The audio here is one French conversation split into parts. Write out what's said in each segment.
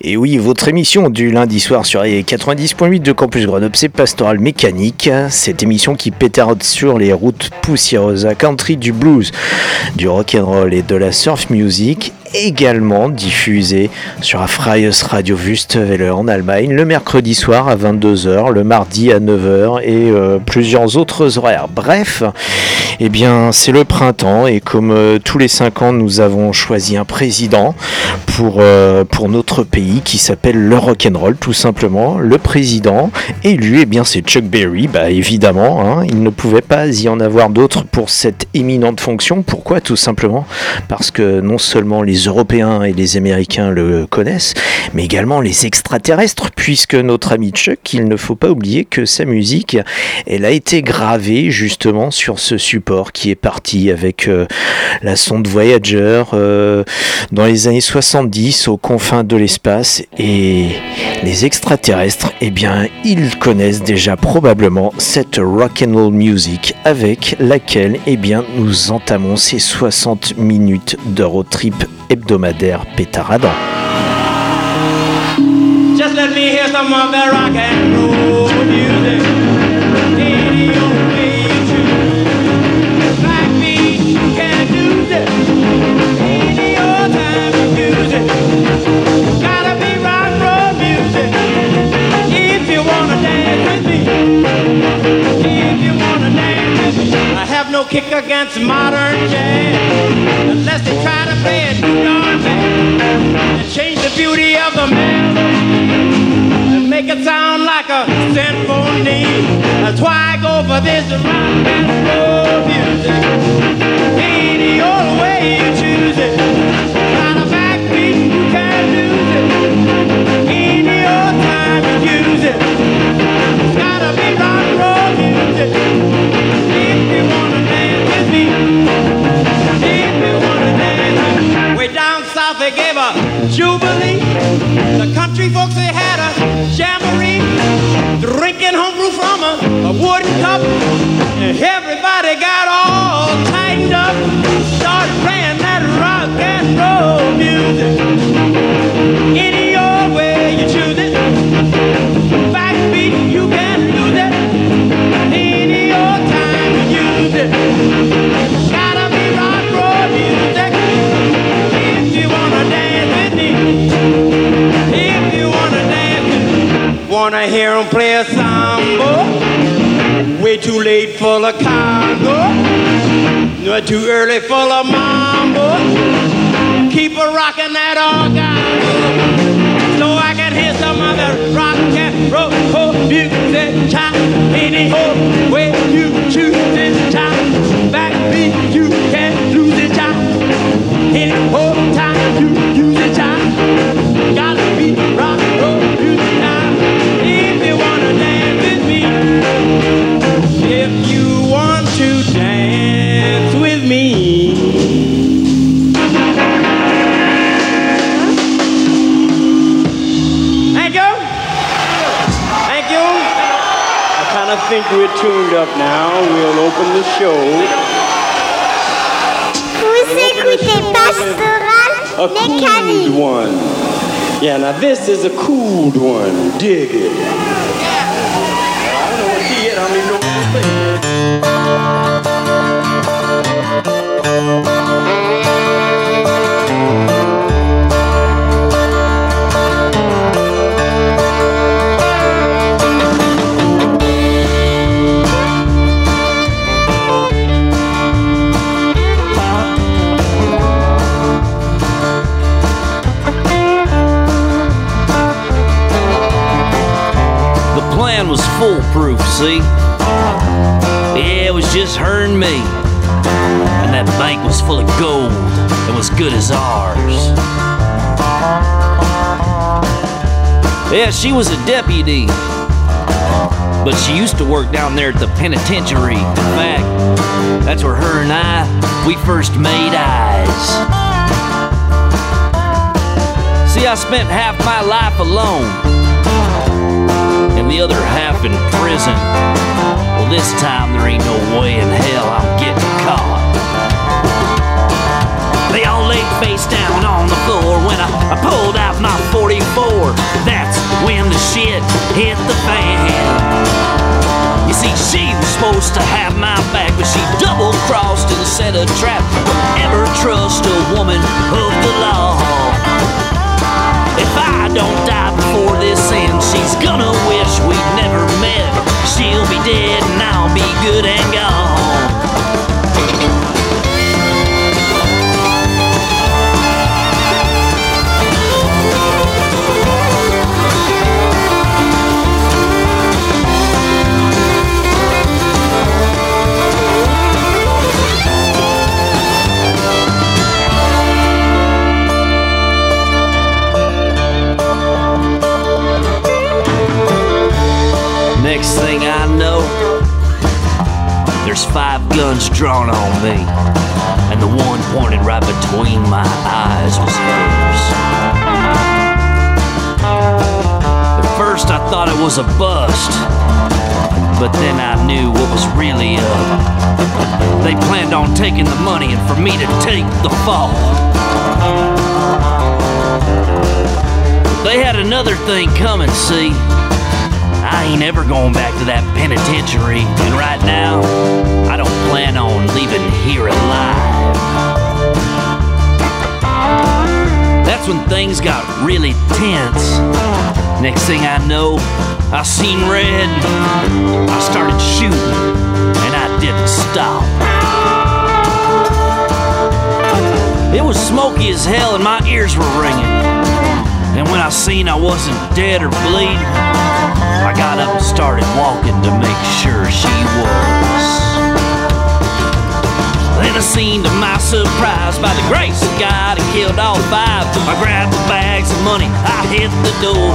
Et oui, votre émission du lundi soir sur 90.8 de Campus Grenoble, c'est Pastoral Mécanique. Cette émission qui pétarde sur les routes poussiéreuses à country, du blues, du rock and roll et de la surf music également diffusée sur la Freies Radio Wüstewelle en Allemagne le mercredi soir à 22h, le mardi à 9h et euh, plusieurs autres horaires. Bref, eh bien c'est le printemps et comme euh, tous les 5 ans nous avons choisi un président pour, euh, pour notre pays qui s'appelle le rock'n'roll tout simplement. Le président élu, eh bien c'est Chuck Berry, bah évidemment, hein, il ne pouvait pas y en avoir d'autres pour cette éminente fonction. Pourquoi? Tout simplement parce que non seulement les Européens et les Américains le connaissent, mais également les extraterrestres, puisque notre ami Chuck, il ne faut pas oublier que sa musique, elle a été gravée justement sur ce support qui est parti avec euh, la sonde Voyager euh, dans les années 70 aux confins de l'espace et les extraterrestres, eh bien, ils connaissent déjà probablement cette rock and roll music avec laquelle, eh bien, nous entamons ces 60 minutes de road trip hebdomadaire pétaradant. Just let me hear some of rock kick against modern jazz. Unless they try to play it too darn bad. And change the beauty of the melody. And make it sound like a symphony. That's why I go for this rock and roll music. Any old way you choose it. Too early for the mambo. Now. We'll open the show. Vous écoutez Pastoral A cool one. Yeah, now this is a cool one. Dig it. She was a deputy. But she used to work down there at the penitentiary. In fact, that's where her and I, we first made eyes. See, I spent half my life alone and the other half in prison. Well, this time there ain't no way in hell I'm getting caught. They all laid face down on the floor when I, I pulled out my 44. That's when the shit hit the fan. You see, she was supposed to have my back, but she double crossed and set a trap. Don't ever trust a woman of the law. If I don't die before this ends, she's gonna wish we'd never met. She'll be dead and I'll be good and gone. Next thing I know, there's five guns drawn on me, and the one pointed right between my eyes was hers. At first, I thought it was a bust, but then I knew what was really up. They planned on taking the money and for me to take the fall. They had another thing coming, see. I ain't ever going back to that penitentiary, and right now, I don't plan on leaving here alive. That's when things got really tense. Next thing I know, I seen red. I started shooting, and I didn't stop. It was smoky as hell, and my ears were ringing. And when I seen I wasn't dead or bleeding, I got up and started walking to make sure she was. Then I seen to my surprise, by the grace of God, I killed all five. I grabbed the bags of money, I hit the door.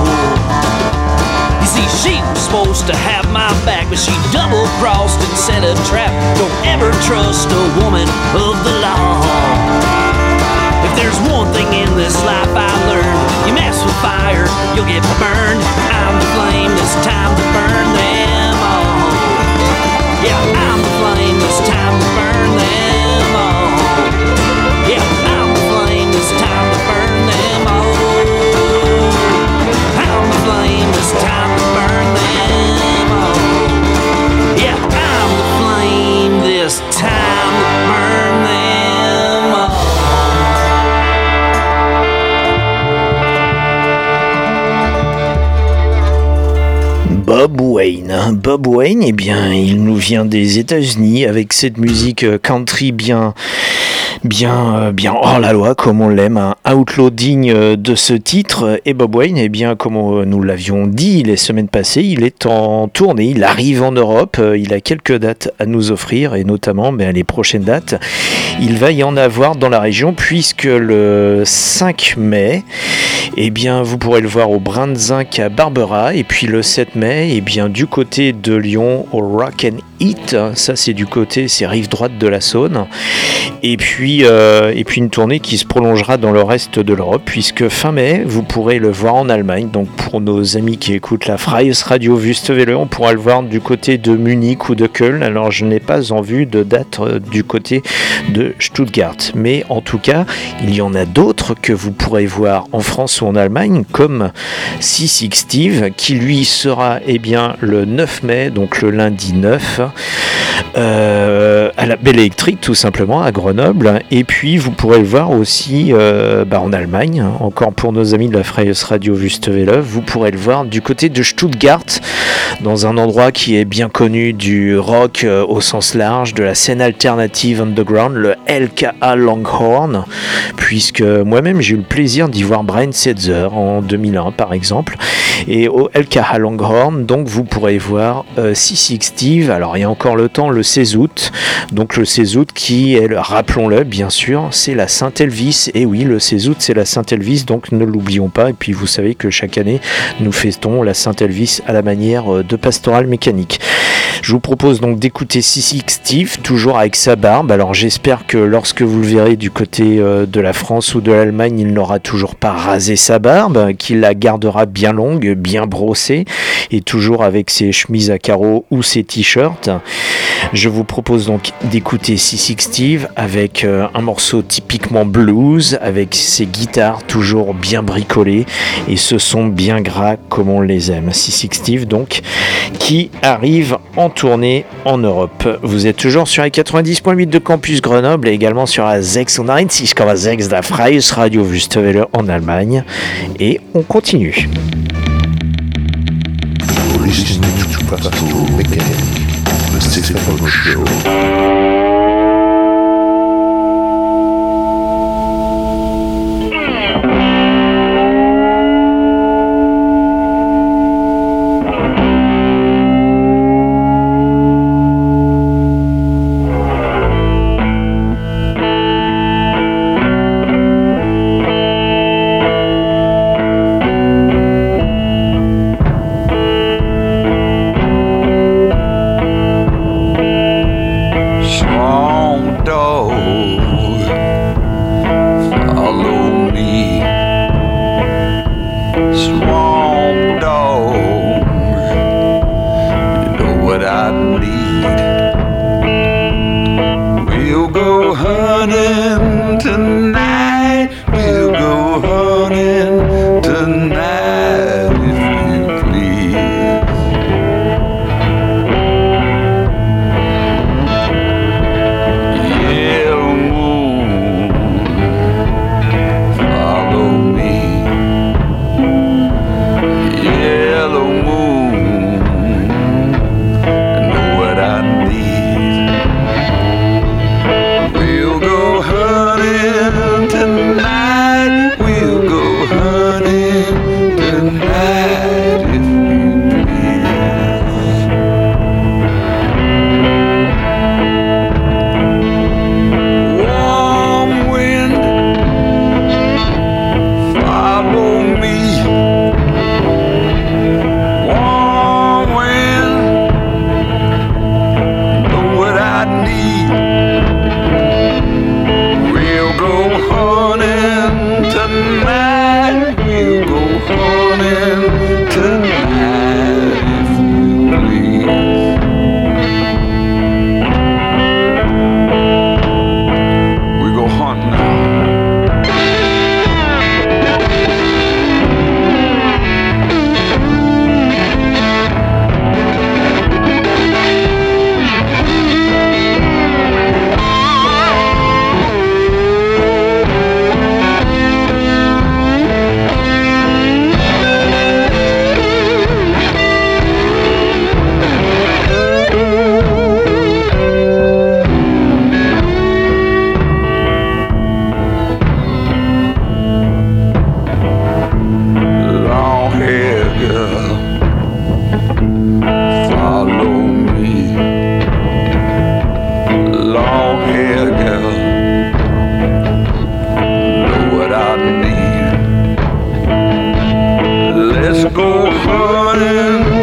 You see, she was supposed to have my back, but she double crossed and set a trap. Don't ever trust a woman of the law. If there's one thing in this life I learned, you mess with fire, you'll get burned. I'm the flame, it's time to burn them all. Yeah, I'm the flame, it's time to burn them all. Yeah, I'm the flame, it's time to burn them all. I'm the flame, it's time Bob Wayne. Bob Wayne, eh bien, il nous vient des États-Unis avec cette musique euh, country bien, bien, euh, bien hors la loi, comme on l'aime, un outlaw digne euh, de ce titre. Et Bob Wayne, eh bien, comme euh, nous l'avions dit les semaines passées, il est en tournée, il arrive en Europe, il a quelques dates à nous offrir, et notamment ben, les prochaines dates. Il va y en avoir dans la région, puisque le 5 mai, eh bien, vous pourrez le voir au Brin de Zinc à Barbera, et puis le 7 mai, eh bien, du côté de Lyon, au Rock and Hit. Ça, c'est du côté, c'est rive droite de la Saône. Et puis, euh, et puis une tournée qui se prolongera dans le reste de l'Europe, puisque fin mai, vous pourrez le voir en Allemagne. Donc pour nos amis qui écoutent la Freies Radio Wüstewelle, on pourra le voir du côté de Munich ou de Köln. Alors je n'ai pas en vue de date euh, du côté de Stuttgart. Mais en tout cas, il y en a d'autres que vous pourrez voir en France ou en Allemagne, comme Sissy Steve, qui lui sera eh bien, le 9 mai, donc le lundi 9, euh, à la Belle Électrique, tout simplement, à Grenoble. Et puis, vous pourrez le voir aussi euh, bah, en Allemagne, encore pour nos amis de la Freies Radio Wüstewelle. Vous pourrez le voir du côté de Stuttgart, dans un endroit qui est bien connu du rock euh, au sens large, de la scène alternative underground, le LKA Longhorn, puisque moi-même j'ai eu le plaisir d'y voir Brian Setzer en 2001 par exemple. Et au LKA Longhorn, donc vous pourrez voir euh, Sissy Steve. Alors il y a encore le temps, le 16 août. Donc le 16 août qui est, le- rappelons-le bien sûr, c'est la Saint-Elvis. Et oui, le 16 août c'est la Saint-Elvis, donc ne l'oublions pas. Et puis vous savez que chaque année nous fêtons la Saint-Elvis à la manière euh, de Pastoral Mécanique. Je vous propose donc d'écouter Sissy Steve, toujours avec sa barbe. Alors j'espère que lorsque vous le verrez du côté euh, de la France ou de l'Allemagne, il n'aura toujours pas rasé sa barbe, qu'il la gardera bien longue, bien brossée, et toujours avec ses chemises à carreaux ou ses t-shirts. Je vous propose donc d'écouter Sissy Steve avec euh, un morceau typiquement blues, avec ses guitares toujours bien bricolées et ce son bien gras comme on les aime. Sissy Steve donc, qui arrive en tournée en Europe. Vous êtes toujours sur la 90.8 de Campus Grenoble et également sur la 96,6 de la Freies Radio Wüstewelle en Allemagne. Et on continue. Go hunting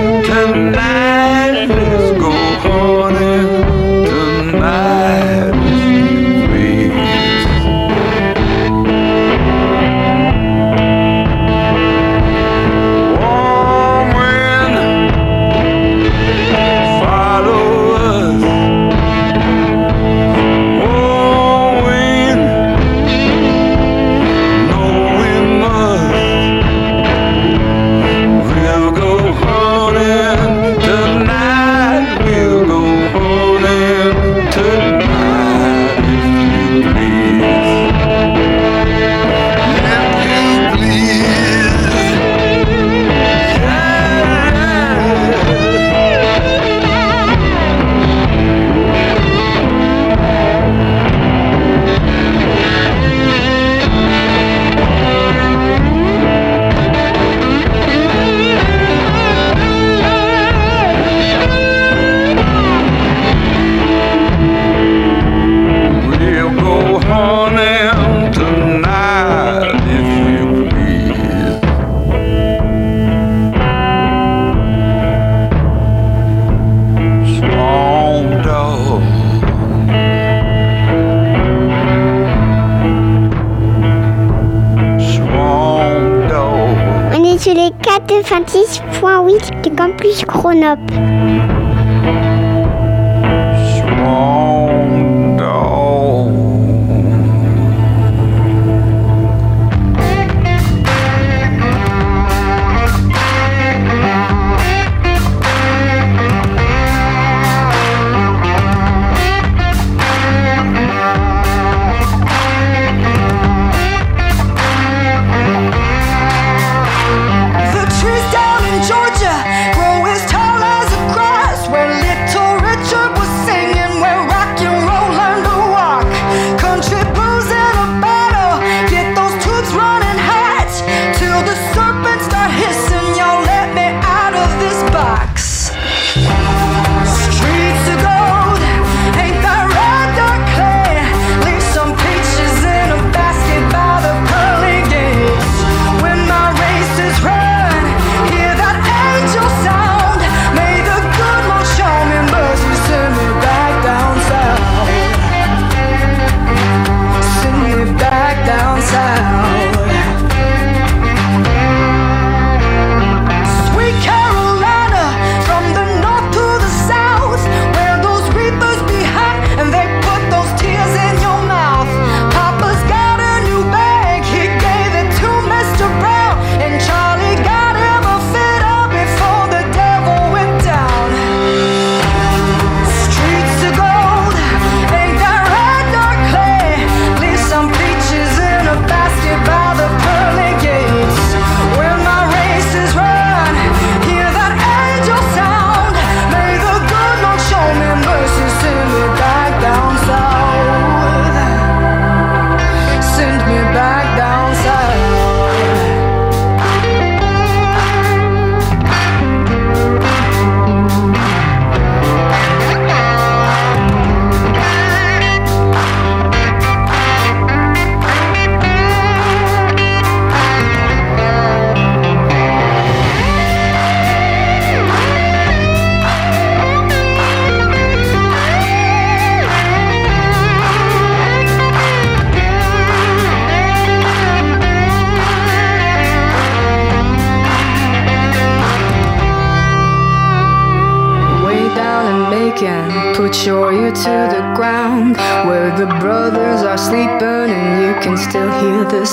Arab.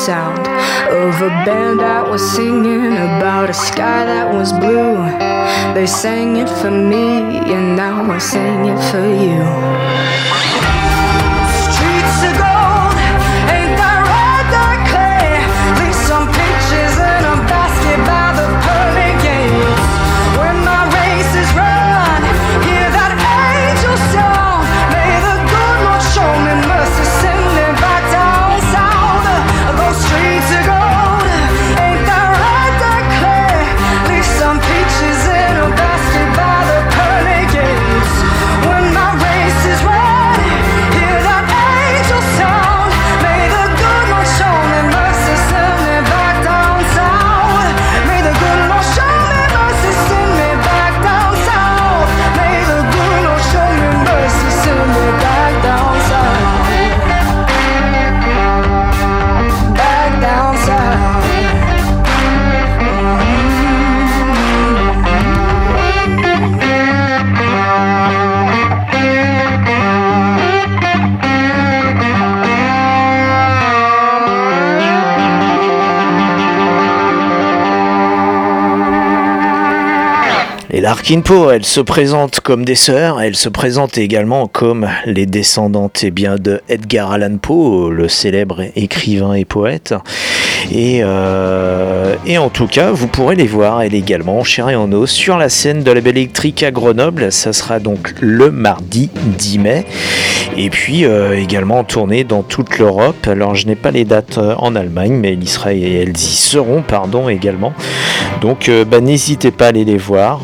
sound of a band that was singing about a sky that was blue. They sang it for me, and now I sing it for you. Bye. Kinpo, elles se présentent comme des sœurs, elles se présentent également comme les descendantes eh bien, de Edgar Allan Poe, le célèbre écrivain et poète. Et, euh, en tout cas, vous pourrez les voir, elle également, chère et en eau, sur la scène de la Belle Électrique à Grenoble. Ça sera donc le mardi 10 mai. Et puis euh, également en tournée dans toute l'Europe. Alors je n'ai pas les dates euh, en Allemagne, mais l'Israël et elles y seront, pardon, également. Donc bah, n'hésitez pas à aller les voir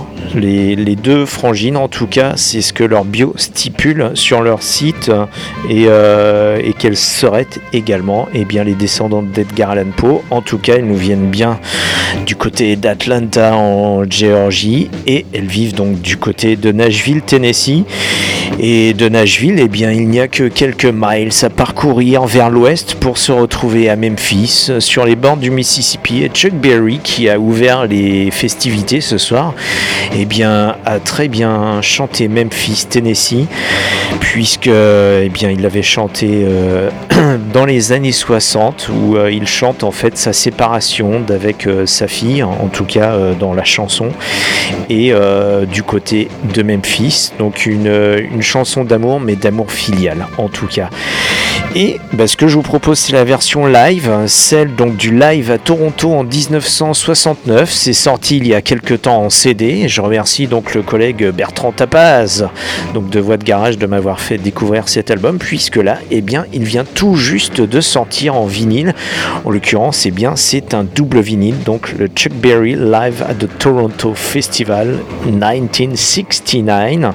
deux frangines, en tout cas, c'est ce que leur bio stipule sur leur site euh, et, euh, et qu'elles seraient également eh bien, les descendantes d'Edgar Allan Poe. En tout cas, elles nous viennent bien du côté d'Atlanta en Géorgie et elles vivent donc du côté de Nashville, Tennessee. Et de Nashville, eh bien, il n'y a que quelques miles à parcourir vers l'ouest pour se retrouver à Memphis, sur les bords du Mississippi. Et Chuck Berry, qui a ouvert les festivités ce soir, eh bien, a très bien chanté Memphis, Tennessee, puisque eh bien, il avait chanté euh, dans les années 60, où euh, il chante en fait sa séparation d'avec euh, sa fille, en tout cas dans la chanson, et du côté de Memphis. Donc une, une chanson d'amour, mais d'amour filial en tout cas. Et bah, ce que je vous propose, c'est la version live, celle donc du live à Toronto en 1969. C'est sorti il y a quelques temps en CD. Je remercie donc le collègue Bertrand Tapaz, donc de Voix de Garage, de m'avoir fait découvrir cet album, puisque là, eh bien, il vient tout juste de sortir en vinyle. En l'occurrence, eh bien, c'est un double vinyle, donc le Chuck Berry Live at the Toronto Festival 1969,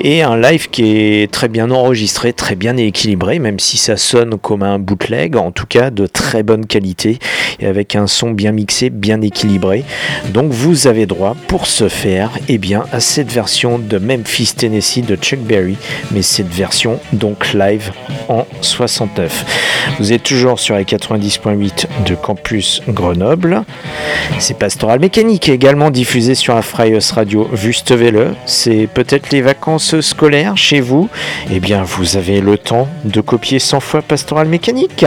et un live qui est très bien enregistré, très bien équilibré, même si ça sonne comme un bootleg, en tout cas de très bonne qualité et avec un son bien mixé, bien équilibré. Donc vous avez droit pour ce faire eh bien, à cette version de Memphis, Tennessee de Chuck Berry, mais cette version donc live en 69. Vous êtes toujours sur les 90.8 de Campus Grenoble. C'est Pastoral Mécanique également diffusé sur la Radio Wüstewelle. C'est peut-être les vacances scolaires chez vous. Eh bien, vous avez le temps de copier 100 fois Pastoral Mécanique.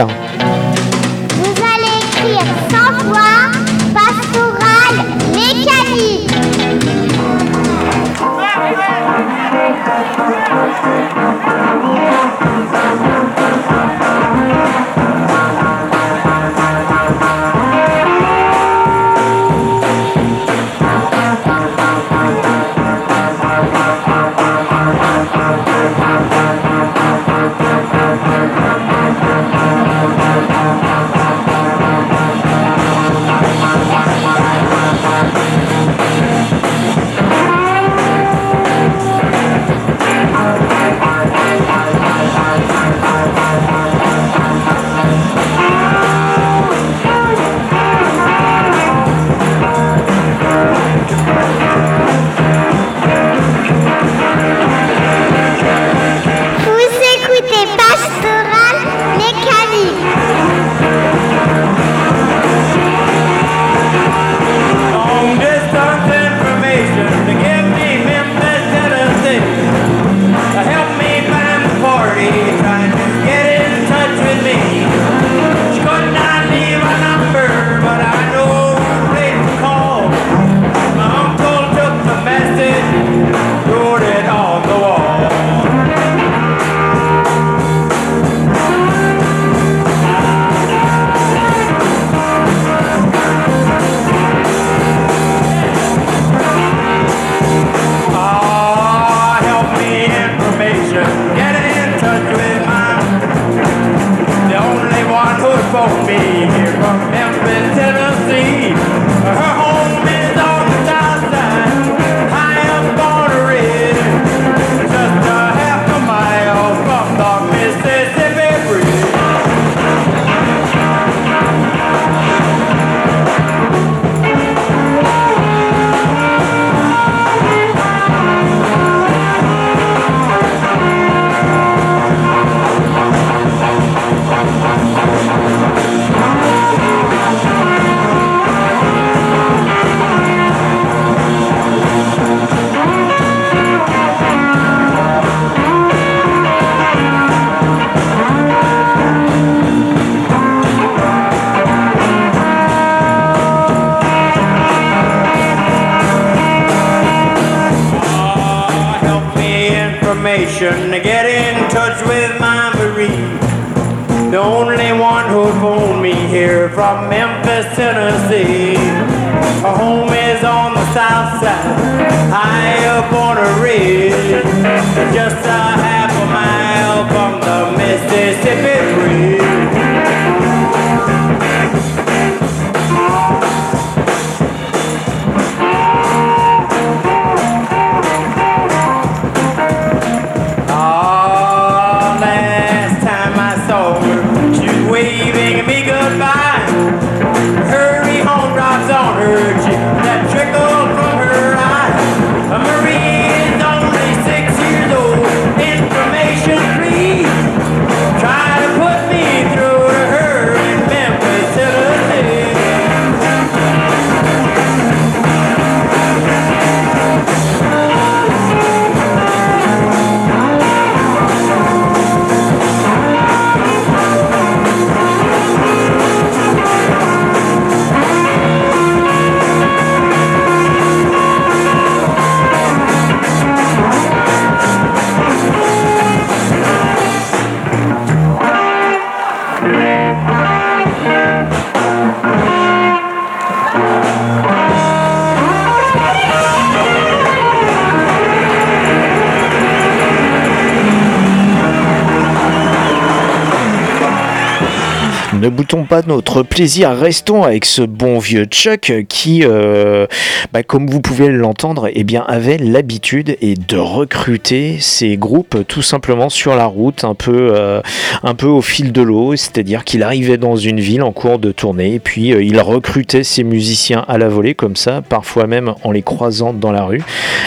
Boutons pas notre plaisir, restons avec ce bon vieux Chuck qui, euh, bah, comme vous pouvez l'entendre, eh avait l'habitude de recruter ses groupes tout simplement sur la route, un peu, euh, un peu au fil de l'eau, c'est-à-dire qu'il arrivait dans une ville en cours de tournée puis euh, il recrutait ses musiciens à la volée comme ça, parfois même en les croisant dans la rue.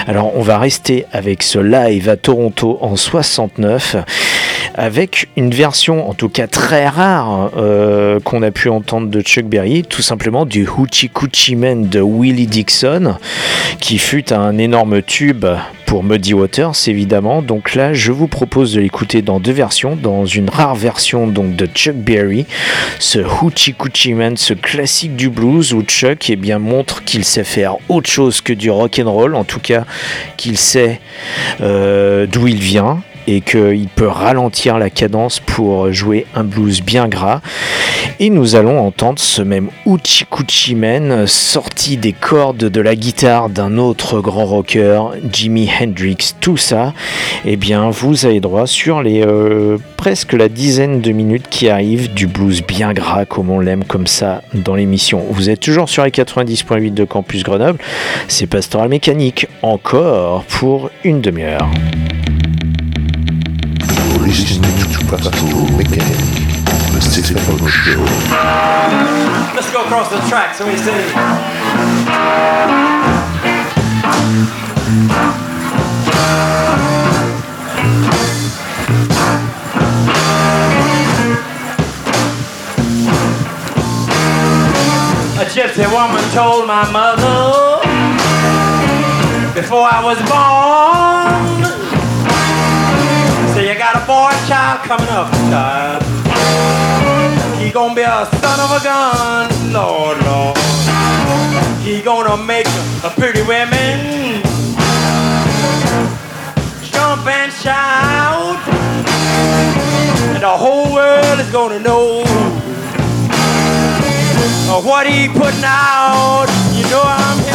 Alors on va rester avec ce live à Toronto en 69 avec une version en tout cas très rare euh, qu'on a pu entendre de Chuck Berry, tout simplement du Hoochie Coochie Man de Willie Dixon, qui fut un énorme tube pour Muddy Waters évidemment. Donc là, je vous propose de l'écouter dans deux versions, dans une rare version donc de Chuck Berry, ce Hoochie Coochie Man, ce classique du blues où Chuck eh bien montre qu'il sait faire autre chose que du rock and roll, en tout cas qu'il sait euh, d'où il vient et qu'il peut ralentir la cadence pour jouer un blues bien gras. Et nous allons entendre ce même Uchi Kuchi Man sorti des cordes de la guitare d'un autre grand rocker, Jimi Hendrix. Tout ça, eh bien, vous avez droit sur les euh, presque la dizaine de minutes qui arrivent du blues bien gras comme on l'aime comme ça dans l'émission. Vous êtes toujours sur les 90.8 de Campus Grenoble. C'est Pastoral Mécanique encore pour une demi-heure. Listening to Mechanic, the Show. Let's go across the tracks and we see. A gypsy woman told my mother before I was born. Boy child coming up, child. He gonna be a son of a gun, Lord, Lord. He gonna make a pretty women jump and shout, and the whole world is gonna know what he putting out. You know I'm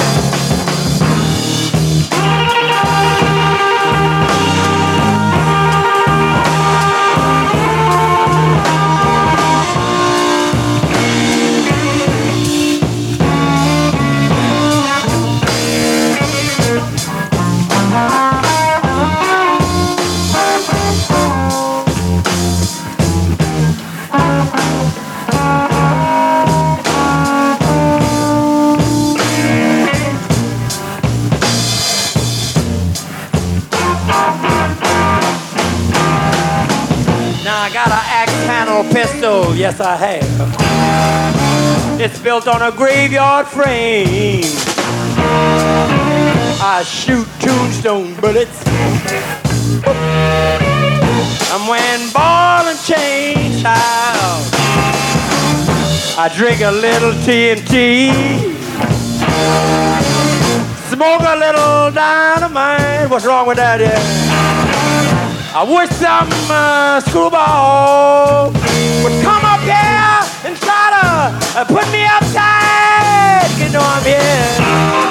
pistol, yes I have. It's built on a graveyard frame. I shoot tombstone bullets. I'm wearing ball and chain, child. I drink a little TNT. Smoke a little dynamite. What's wrong with that? Yeah? I wish some uh, screwball would come up here and try to uh, put me upside. You know I'm here.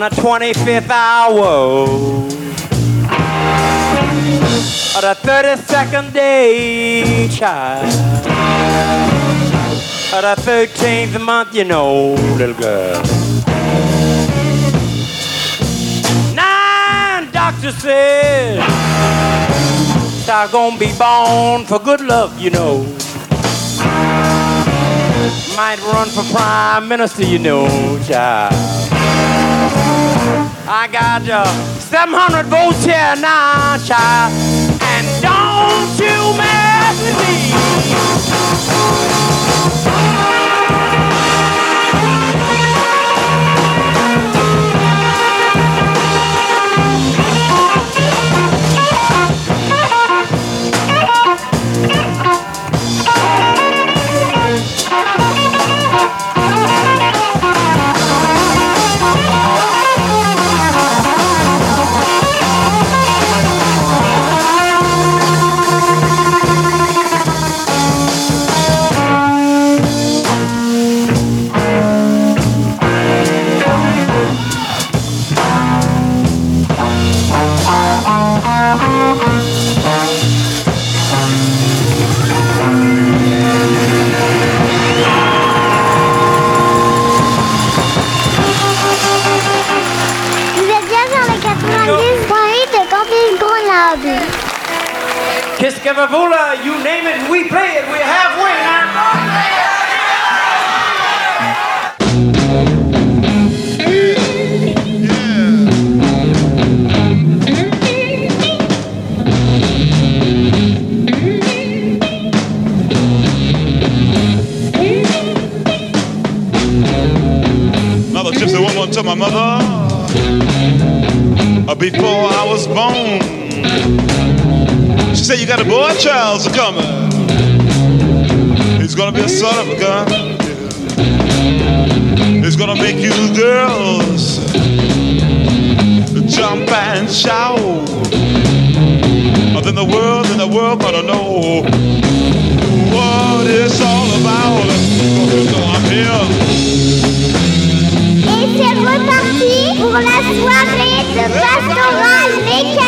On the 25th hour of the 32nd day, child. Of the 13th month, you know, little girl. Nine doctors said I'm gonna be born for good luck, you know. Might run for prime minister, you know, child. I got uh, 700 votes here now, child. And don't you mess with me. Uh, you name it, we play it. We're halfway now. Mother Gypsy woman to my mother uh, before I was born. She said, You got a boy child coming. He's gonna be a son of a gun. He's gonna make you girls jump and shout. Then the world, then the world gonna know what it's all about. Know I'm here. Et c'est reparti pour la soirée de pastoral mécanique.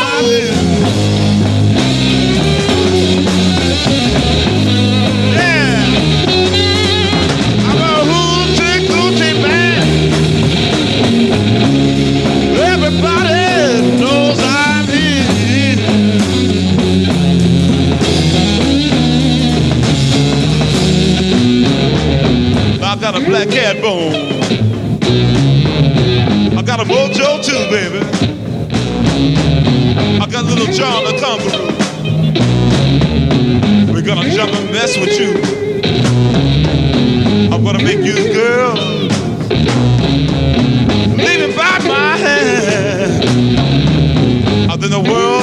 Black cat bone. I got a mojo too, baby. I got a little John the Conqueror. We're gonna jump and mess with you. I'm gonna make you girl. Leaving by my hand. Out in the world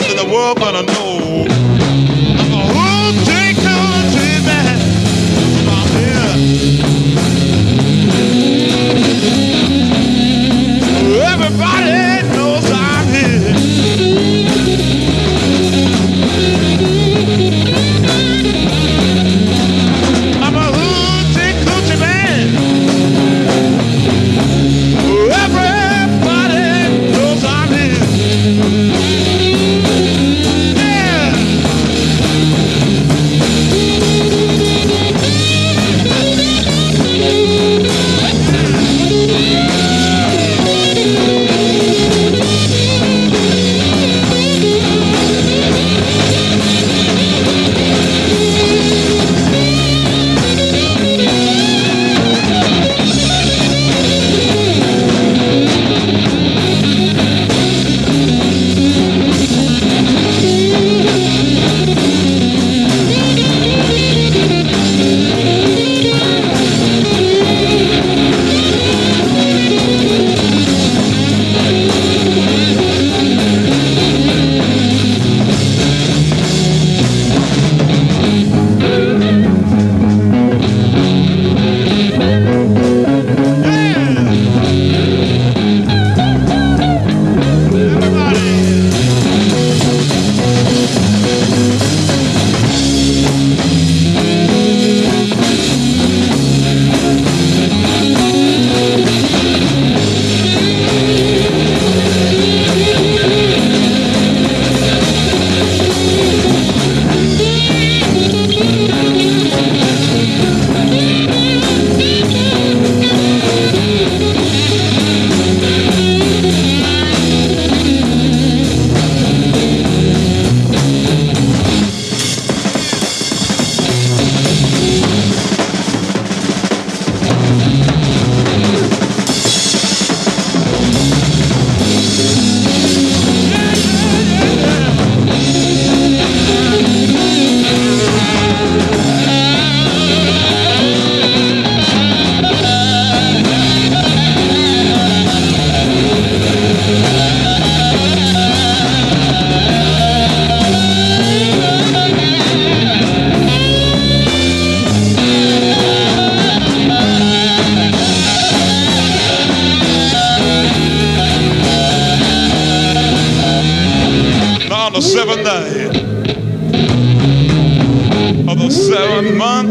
of the seventh month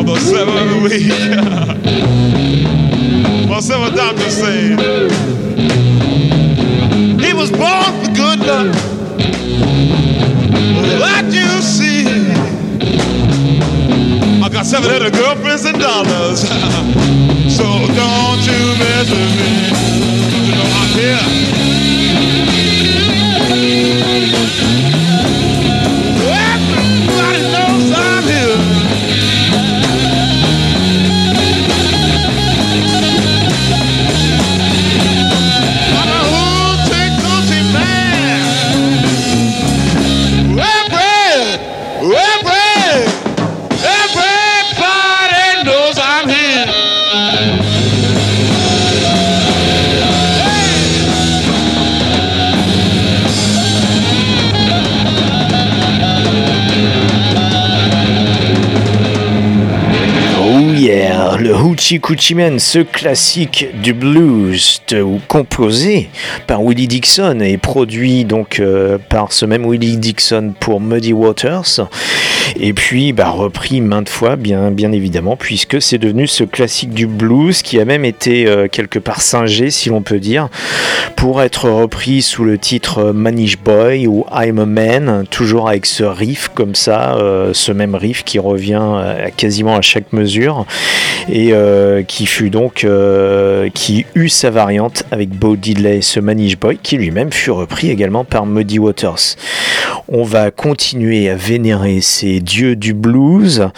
of the seventh week. My seventh doctor said he was born for good luck. That you see, I got seven hundred girlfriends and dollars. so don't you mess with me. You know I'm here. Coochie ce classique du blues composé par Willie Dixon et produit donc euh, par ce même Willie Dixon pour Muddy Waters et puis bah, repris maintes fois bien, évidemment puisque c'est devenu ce classique du blues qui a même été euh, quelque part singé si l'on peut dire pour être repris sous le titre euh, Manish Boy ou I'm a Man toujours avec ce riff comme ça euh, ce même riff qui revient quasiment à chaque mesure et qui fut donc qui eut sa variante avec Bo Diddley, ce Manish Boy, qui lui-même fut repris également par Muddy Waters. On va continuer à vénérer ces dieux du blues.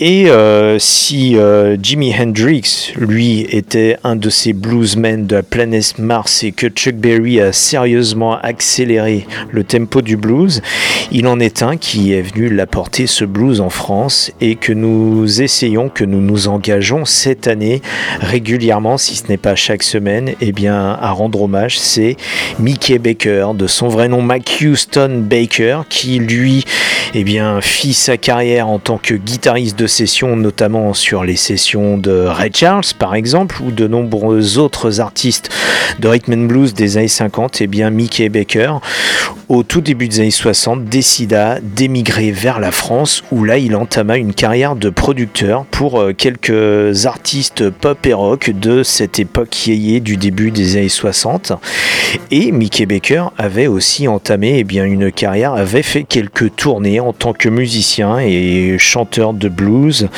Et euh, si euh, Jimi Hendrix, lui, était un de ces bluesmen de la planète Mars et que Chuck Berry a sérieusement accéléré le tempo du blues, il en est un qui est venu l'apporter ce blues en France et que nous essayons, que nous nous engageons cette année régulièrement, si ce n'est pas chaque semaine, eh bien à rendre hommage, c'est Mickey Baker, de son vrai nom Mac Houston Baker, qui lui, eh bien, fit sa carrière en tant que guitariste de session, notamment sur les sessions de Ray Charles par exemple, ou de nombreux autres artistes de rhythm and blues des années 50, eh bien Mickey Baker, au tout début des années 60, décida d'émigrer vers la France, où là il entama une carrière de producteur pour euh, quelques artistes pop et rock de cette époque yéyé du début des années 60. Et Mickey Baker avait aussi entamé eh bien, une carrière, avait fait quelques tournées en tant que musicien et chanteur de blues.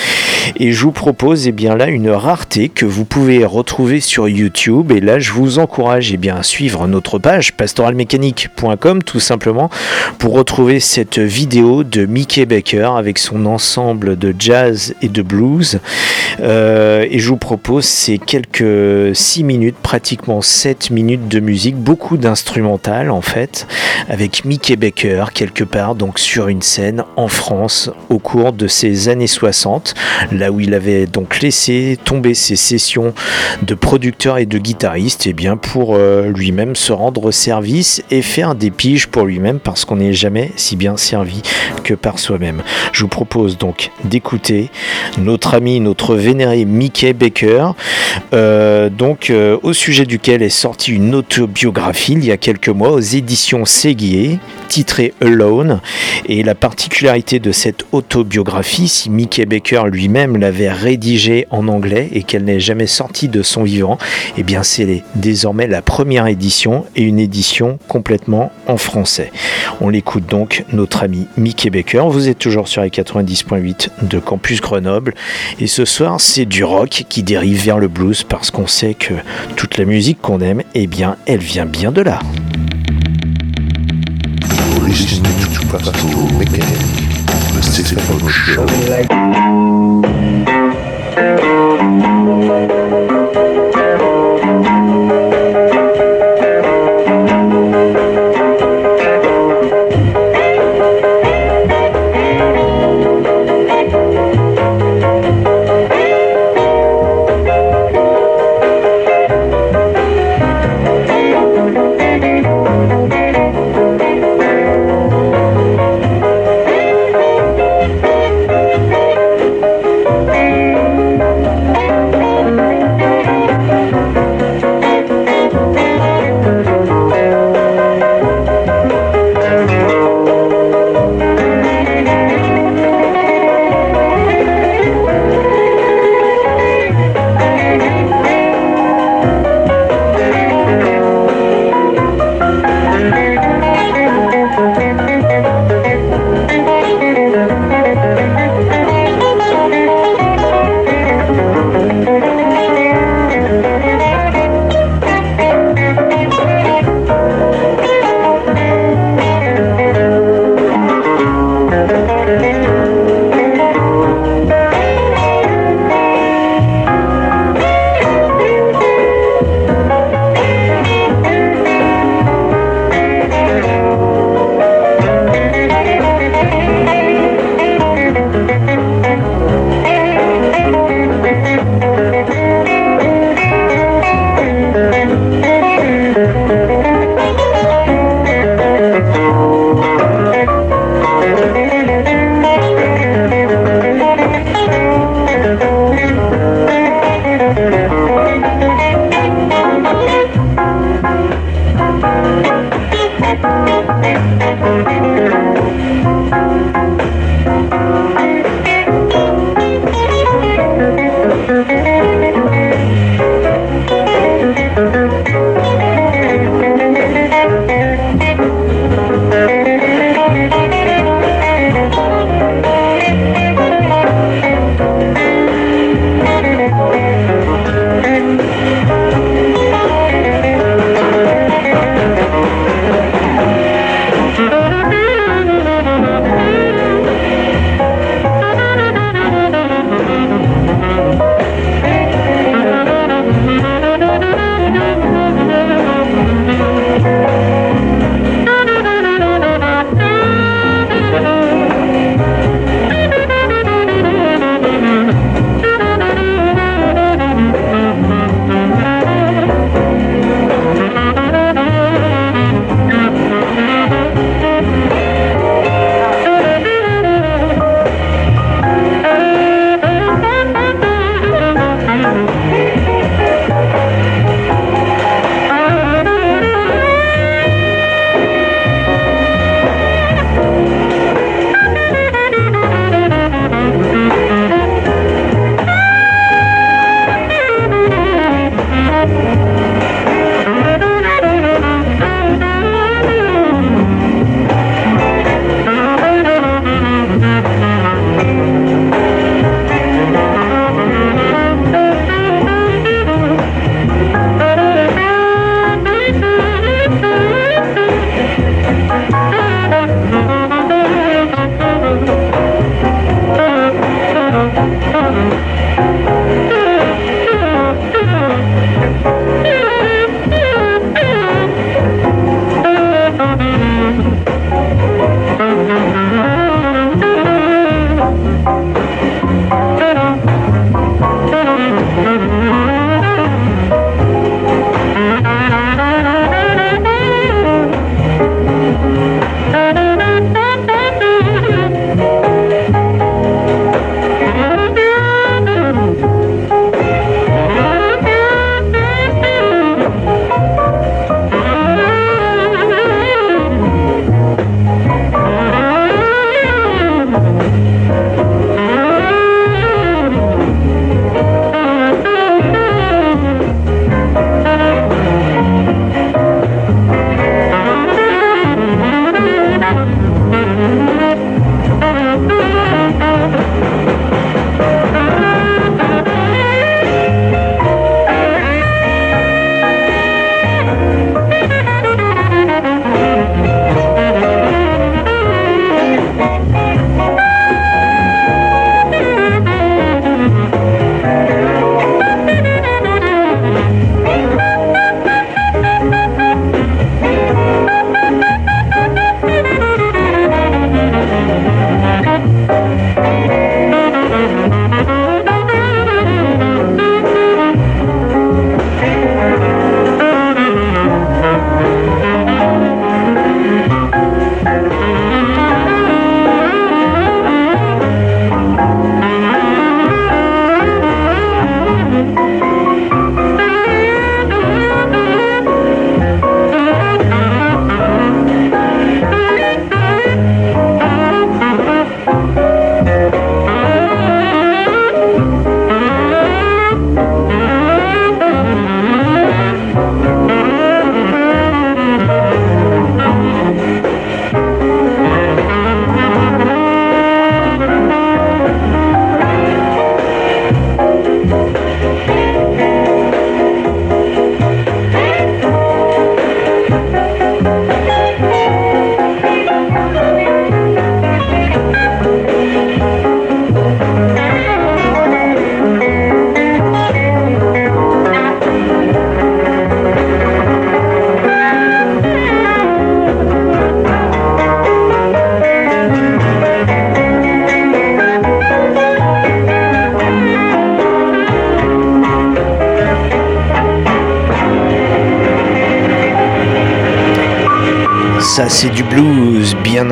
Et je vous propose eh bien, là une rareté que vous pouvez retrouver sur YouTube. Et là, je vous encourage eh bien, à suivre notre page pastoralmécanique.com tout simplement pour retrouver cette vidéo de Mickey Baker avec son ensemble de jazz et de blues. Euh, et je vous propose ces quelques 6 minutes, pratiquement 7 minutes de musique, beaucoup d'instrumental en fait, avec Mickey Baker quelque part donc sur une scène en France au cours de ces années 60, là où il avait donc laissé tomber ses sessions de producteur et de guitariste, et bien pour euh, lui-même se rendre service et faire des piges pour lui-même parce qu'on n'est jamais si bien servi que par soi-même. Je vous propose donc d'écouter notre ami, notre vénéré Mickey Baker, euh, donc euh, au sujet duquel est sortie une autobiographie il y a quelques mois aux éditions Séguier, titrée Alone. Et la particularité de cette autobiographie, si Mickey Baker lui-même l'avait rédigée en anglais et qu'elle n'est jamais sortie de son vivant, eh bien c'est désormais la première édition et une édition complètement en français. On l'écoute donc, notre ami Mickey Baker. Vous êtes toujours sur les 90.8 de Campus Grenoble. Et ce soir, c'est du rock qui dérive vers le blues parce qu'on sait que toute la musique qu'on aime, eh bien, elle vient bien de là. specific form of show.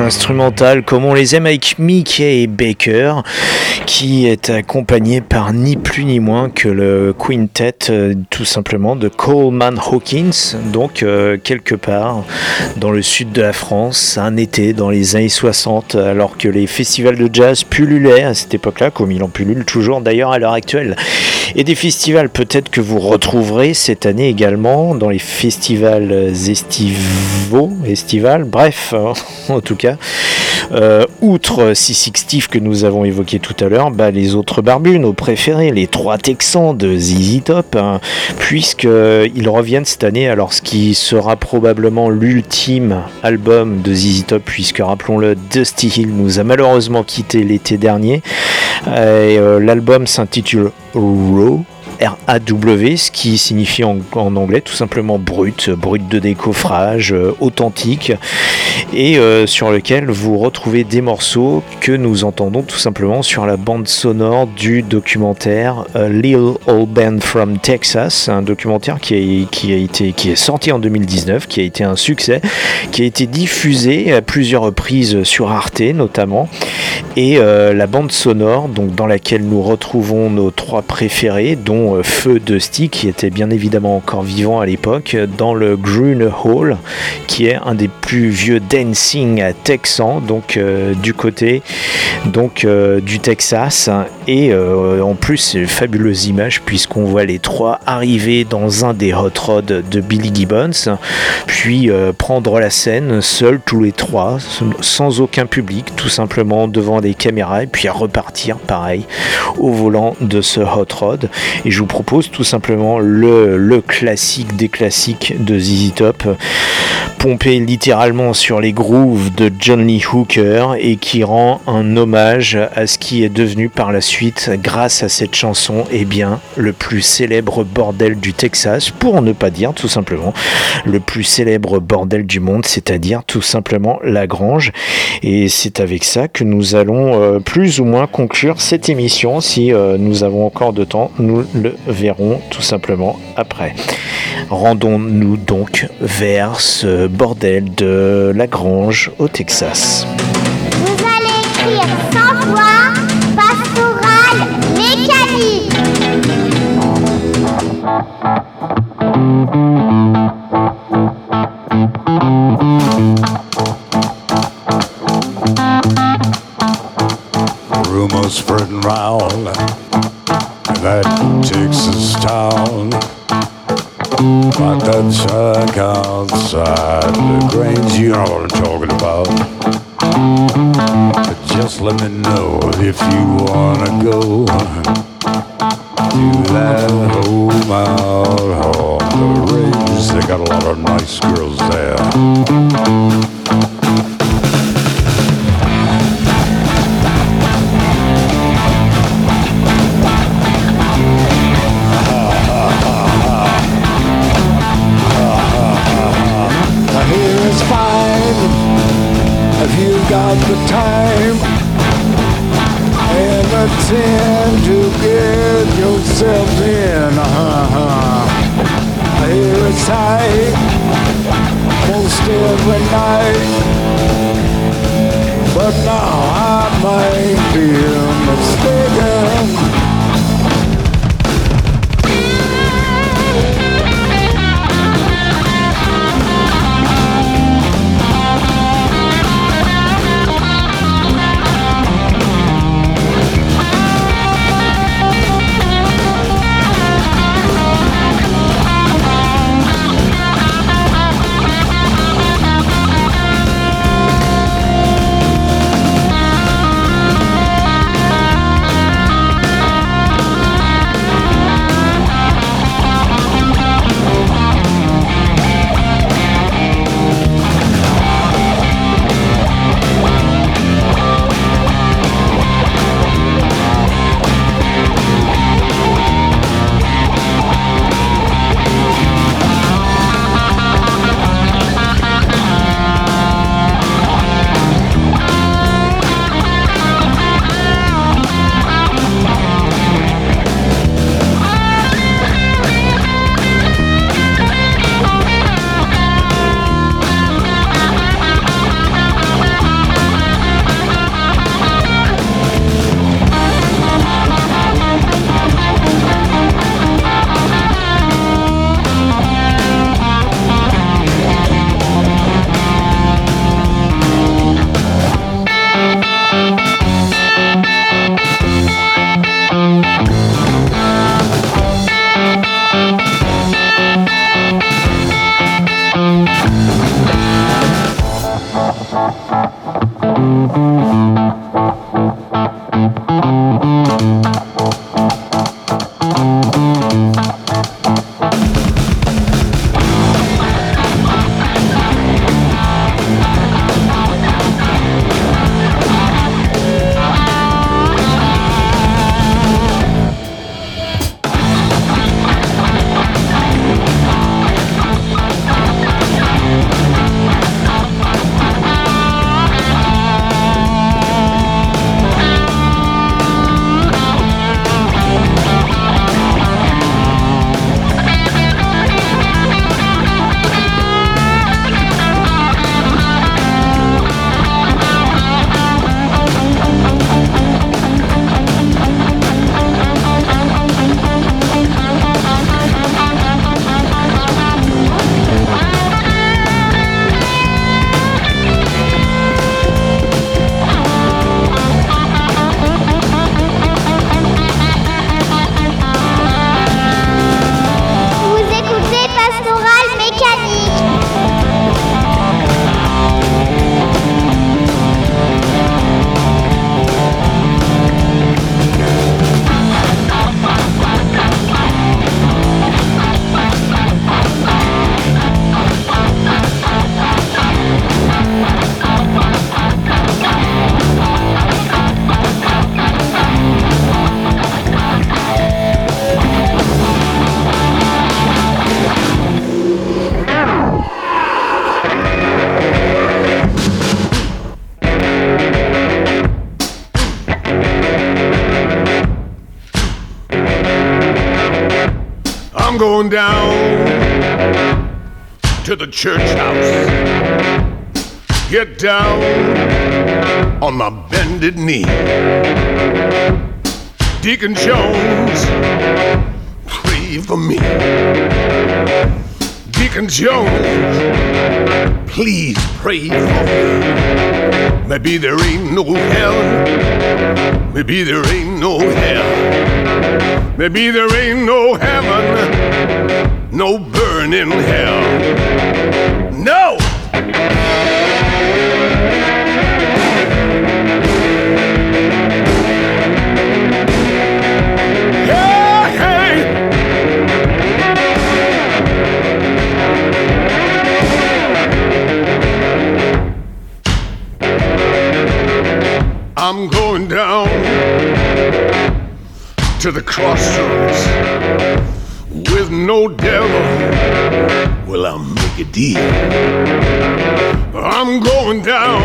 buenas. Bien instrumental, comme on les aime avec Mickey Baker, qui est accompagné par ni plus ni moins que le quintet, euh, tout simplement, de Coleman Hawkins, donc euh, quelque part dans le sud de la France, un été dans les années 60, alors que les festivals de jazz pullulaient à cette époque-là, comme il en pullule toujours d'ailleurs à l'heure actuelle. Et des festivals peut-être que vous retrouverez cette année également dans les festivals estivaux, estivales, bref, hein, en tout cas. Euh, outre Sissy Steve que nous avons évoqué tout à l'heure, bah, les autres barbus, nos préférés, les trois Texans de ZZ Top, hein, puisqu'ils reviennent cette année alors ce qui sera probablement l'ultime album de ZZ Top, puisque rappelons-le, Dusty Hill nous a malheureusement quitté l'été dernier. Euh, euh, L'album s'intitule Raw. R-A-W, ce qui signifie en, anglais tout simplement brut, brut de décoffrage, euh, authentique, et euh, sur lequel vous retrouvez des morceaux que nous entendons tout simplement sur la bande sonore du documentaire euh, Little Old Band from Texas, un documentaire qui, a- qui a été, qui est sorti en 2019, qui a été un succès, qui a été diffusé à plusieurs reprises sur Arte notamment, et euh, la bande sonore donc dans laquelle nous retrouvons nos trois préférés, dont euh, Feu de Stick qui était bien évidemment encore vivant à l'époque, dans le Grune Hall, qui est un des plus vieux dancing texans, donc euh, du côté donc euh, du Texas, et en plus fabuleuse image puisqu'on voit les trois arriver dans un des hot rods de Billy Gibbons, puis prendre la scène seuls tous les trois, sans aucun public, tout simplement devant des caméras, et puis à repartir pareil au volant de ce hot rod. Et je vous propose tout simplement le, le classique des classiques de ZZ Top, pompé littéralement sur les grooves de John Lee Hooker et qui rend un hommage à ce qui est devenu par la suite, grâce à cette chanson, eh bien, le plus célèbre bordel du Texas, pour ne pas dire tout simplement le plus célèbre bordel du monde, c'est-à-dire tout simplement la Grange. Et c'est avec ça que nous allons euh, plus ou moins conclure cette émission. Si euh, nous avons encore de temps, nous le verrons tout simplement après. Rendons-nous donc vers ce bordel de la Grange au Texas. Vous allez écrire 100 fois pastoral mécanique. Rumors spreading round that Texas town. About that shack outside the Grange, you know what I'm talking about. But just let me know if you wanna go to that home out on the range. They got a lot of nice girls there. about the time and attend to get yourself in. Uh-huh. Here it's high most every night, but now I might be mistaken. Church house. Get down on my bended knee. Deacon Jones, pray for me. Deacon Jones, please pray for me. Maybe there ain't no hell. Maybe there ain't no hell. Maybe there ain't no heaven, no burning hell. No! I'm going down to the crossroads with no devil. Well, I'll make a deal? I'm going down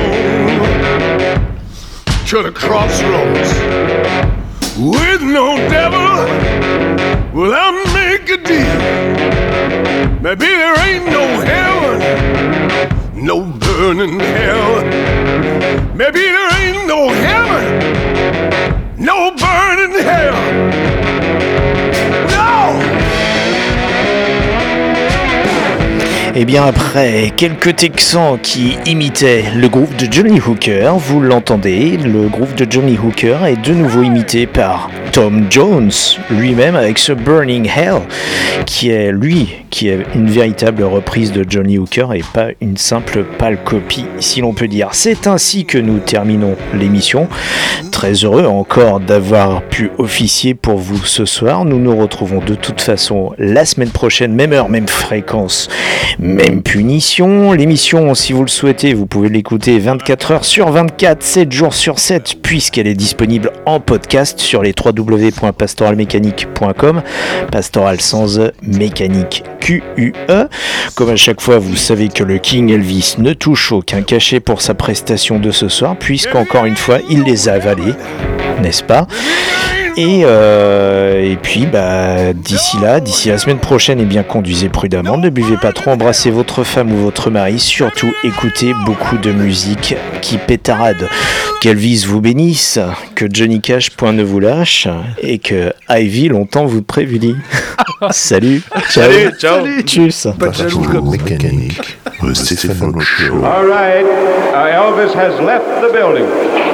to the crossroads with no devil. Well, I'll make a deal. Maybe there ain't no heaven, no burning hell. Maybe there ain't no heaven, Et bien après quelques Texans qui imitaient le groupe de Johnny Hooker, vous l'entendez, le groupe de Johnny Hooker est de nouveau imité par Tom Jones lui-même avec ce Burning Hell qui est lui qui est une véritable reprise de Johnny Hooker et pas une simple pâle copie si l'on peut dire. C'est ainsi que nous terminons l'émission. Très heureux encore d'avoir pu officier pour vous ce soir. Nous nous retrouvons de toute façon la semaine prochaine, même heure, même fréquence, même punition. L'émission, si vous le souhaitez, vous pouvez l'écouter 24 heures sur 24, 7 jours sur 7, puisqu'elle est disponible en podcast sur les www.pastoralmécanique.com. Pastoral sans E, mécanique QUE. Comme à chaque fois, vous savez que le King Elvis ne touche aucun cachet pour sa prestation de ce soir, puisqu'encore une fois, il les a avalés, n'est-ce pas? Et, euh, et puis, bah, d'ici là, d'ici la semaine prochaine, eh bien, conduisez prudemment, ne buvez pas trop, embrassez votre femme ou votre mari, surtout écoutez beaucoup de musique qui pétarade. Qu'Elvis vous bénisse, que Johnny Cash point ne vous lâche, et que Ivy longtemps vous prévenit. Salut, ciao, Salut, ciao. tchuss. Mécanique, le Stephen Show. All right, uh, Elvis has left the building.